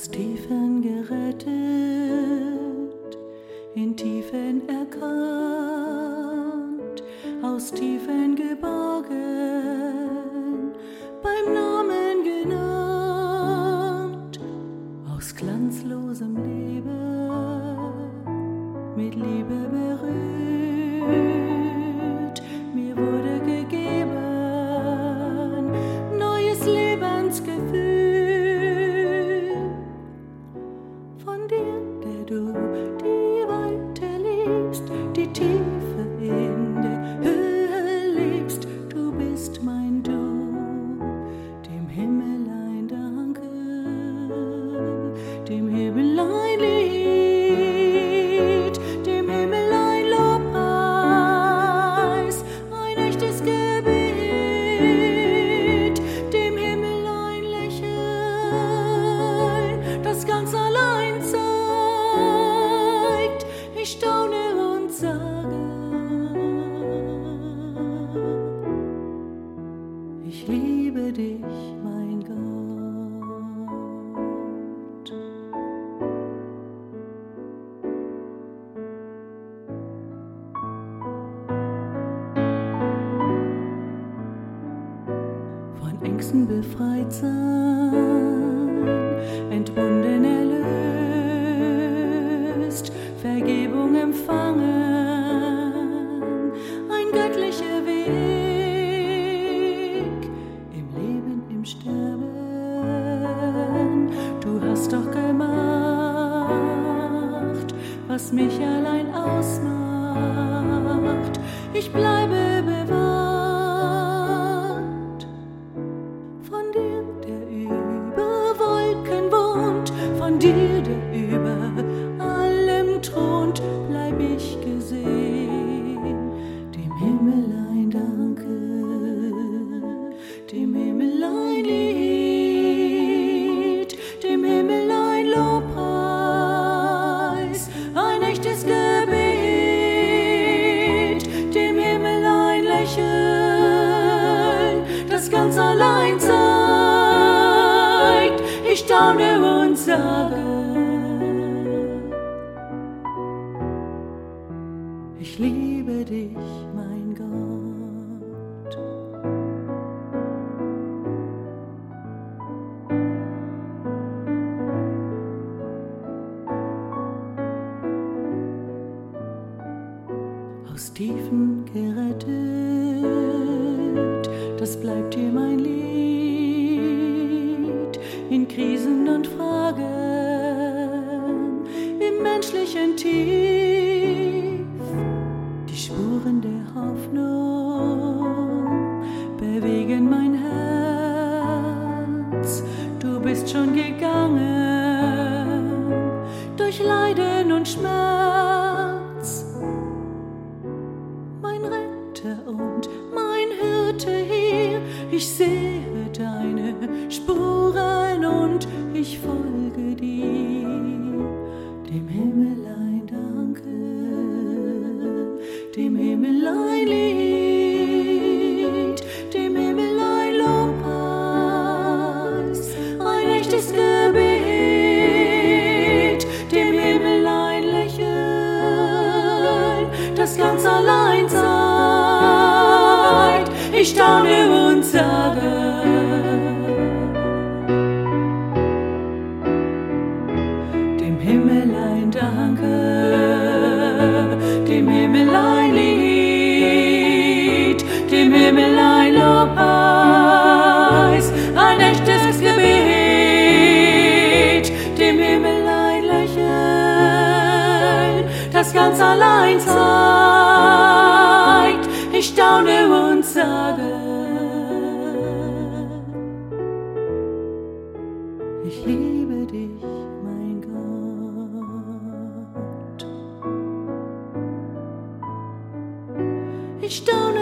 aus Tiefen gerettet, in Tiefen erkannt, aus Tiefen geborgen, beim Namen genannt, aus glanzlosem Leben, ich liebe dich, mein Gott. von Ängsten befreit sein, entbunden mich allein ausmacht. Ich bleibe staune und sage, ich liebe dich, mein Gott. aus Tiefen gerettet, das bleibt dir mein Lied in Krisen und Fragen, im menschlichen Tief, die Spuren der Hoffnung bewegen mein Herz, du bist schon gegangen durch Leiden und Schmerz mein Retter und mein Hirte hier. Ich sehe dem Himmel ein Lied, dem Himmel ein Lobpreis, ein echtes Gebet, dem Himmel ein Lächeln, das ganz allein zeigt. Ich staune und sage, das ganz allein zeigt. Ich staune und sage, ich liebe dich, mein Gott. Ich staune